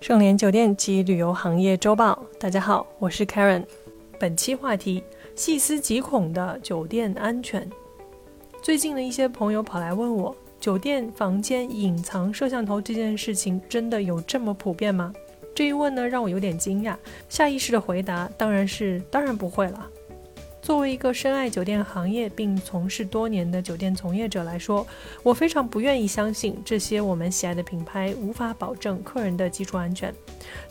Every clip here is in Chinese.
盛联酒店及旅游行业周报，大家好，我是 Karen。本期话题：细思极恐的酒店安全。最近的一些朋友跑来问我，酒店房间隐藏摄像头这件事情真的有这么普遍吗？这一问呢，让我有点惊讶。下意识的回答当然是当然不会了。作为一个深爱酒店行业并从事多年的酒店从业者来说，我非常不愿意相信这些我们喜爱的品牌无法保证客人的基础安全。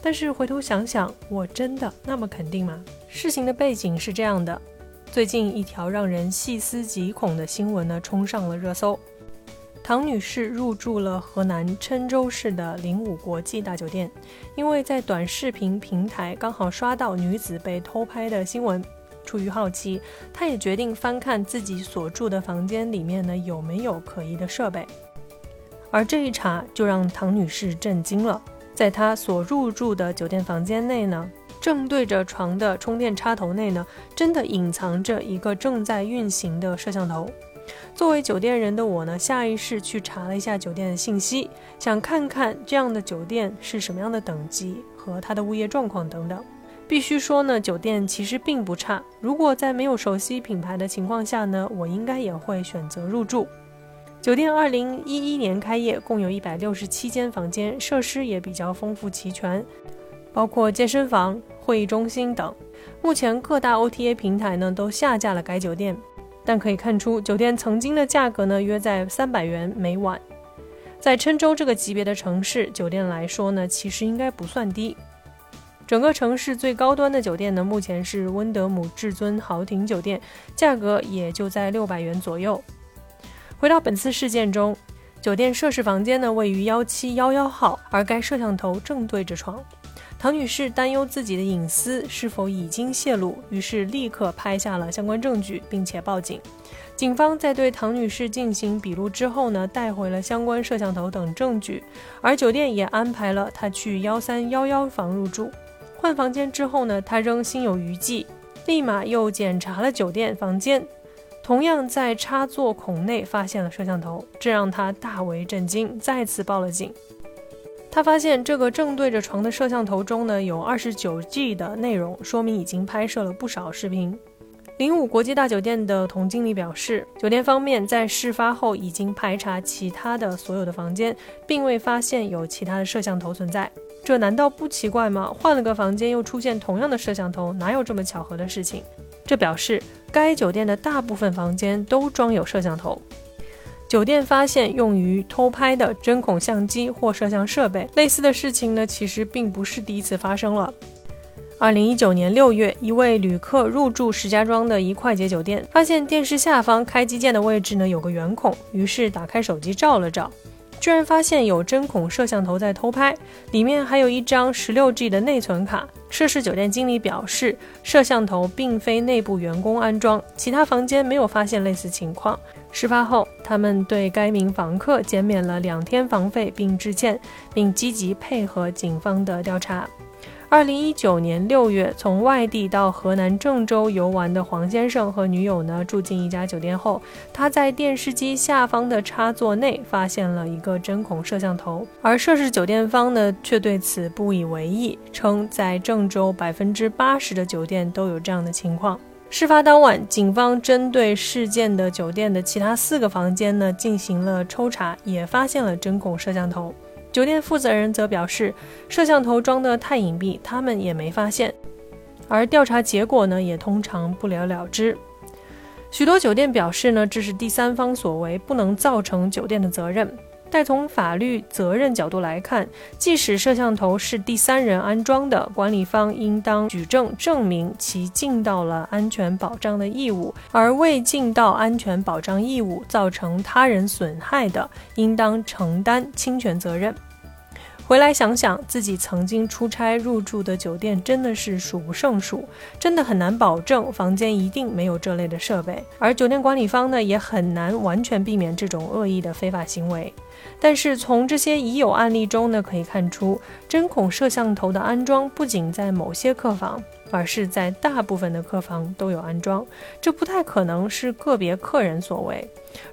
但是回头想想，我真的那么肯定吗？事情的背景是这样的：最近一条让人细思极恐的新闻呢，冲上了热搜。唐女士入住了河南郴州市的灵武国际大酒店，因为在短视频平台刚好刷到女子被偷拍的新闻。出于好奇，他也决定翻看自己所住的房间里面呢有没有可疑的设备。而这一查就让唐女士震惊了，在她所入住的酒店房间内呢，正对着床的充电插头内呢，真的隐藏着一个正在运行的摄像头。作为酒店人的我呢，下意识去查了一下酒店的信息，想看看这样的酒店是什么样的等级和它的物业状况等等。必须说呢，酒店其实并不差。如果在没有熟悉品牌的情况下呢，我应该也会选择入住。酒店二零一一年开业，共有一百六十七间房间，设施也比较丰富齐全，包括健身房、会议中心等。目前各大 OTA 平台呢都下架了该酒店，但可以看出，酒店曾经的价格呢约在三百元每晚。在郴州这个级别的城市，酒店来说呢，其实应该不算低。整个城市最高端的酒店呢，目前是温德姆至尊豪庭酒店，价格也就在六百元左右。回到本次事件中，酒店涉事房间呢位于幺七幺幺号，而该摄像头正对着床。唐女士担忧自己的隐私是否已经泄露，于是立刻拍下了相关证据，并且报警。警方在对唐女士进行笔录之后呢，带回了相关摄像头等证据，而酒店也安排了她去幺三幺幺房入住。换房间之后呢，他仍心有余悸，立马又检查了酒店房间，同样在插座孔内发现了摄像头，这让他大为震惊，再次报了警。他发现这个正对着床的摄像头中呢，有二十九 G 的内容，说明已经拍摄了不少视频。零五国际大酒店的童经理表示，酒店方面在事发后已经排查其他的所有的房间，并未发现有其他的摄像头存在。这难道不奇怪吗？换了个房间又出现同样的摄像头，哪有这么巧合的事情？这表示该酒店的大部分房间都装有摄像头。酒店发现用于偷拍的针孔相机或摄像设备，类似的事情呢，其实并不是第一次发生了。二零一九年六月，一位旅客入住石家庄的一快捷酒店，发现电视下方开机键的位置呢有个圆孔，于是打开手机照了照。居然发现有针孔摄像头在偷拍，里面还有一张 16G 的内存卡。涉事酒店经理表示，摄像头并非内部员工安装，其他房间没有发现类似情况。事发后，他们对该名房客减免了两天房费并致歉，并积极配合警方的调查。二零一九年六月，从外地到河南郑州游玩的黄先生和女友呢，住进一家酒店后，他在电视机下方的插座内发现了一个针孔摄像头，而涉事酒店方呢，却对此不以为意，称在郑州百分之八十的酒店都有这样的情况。事发当晚，警方针对事件的酒店的其他四个房间呢，进行了抽查，也发现了针孔摄像头。酒店负责人则表示，摄像头装得太隐蔽，他们也没发现。而调查结果呢，也通常不了了之。许多酒店表示呢，这是第三方所为，不能造成酒店的责任。但从法律责任角度来看，即使摄像头是第三人安装的，管理方应当举证证明其尽到了安全保障的义务，而未尽到安全保障义务造成他人损害的，应当承担侵权责任。回来想想，自己曾经出差入住的酒店真的是数不胜数，真的很难保证房间一定没有这类的设备，而酒店管理方呢，也很难完全避免这种恶意的非法行为。但是从这些已有案例中呢，可以看出，针孔摄像头的安装不仅在某些客房，而是在大部分的客房都有安装。这不太可能是个别客人所为。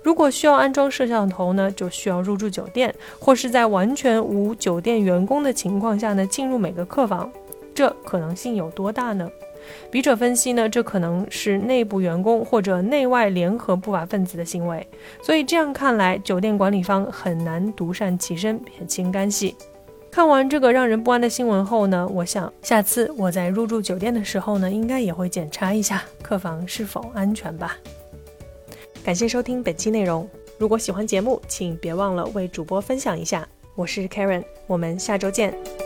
如果需要安装摄像头呢，就需要入住酒店，或是在完全无酒店员工的情况下呢，进入每个客房。这可能性有多大呢？笔者分析呢，这可能是内部员工或者内外联合不法分子的行为。所以这样看来，酒店管理方很难独善其身、撇清干系。看完这个让人不安的新闻后呢，我想下次我在入住酒店的时候呢，应该也会检查一下客房是否安全吧。感谢收听本期内容。如果喜欢节目，请别忘了为主播分享一下。我是 Karen，我们下周见。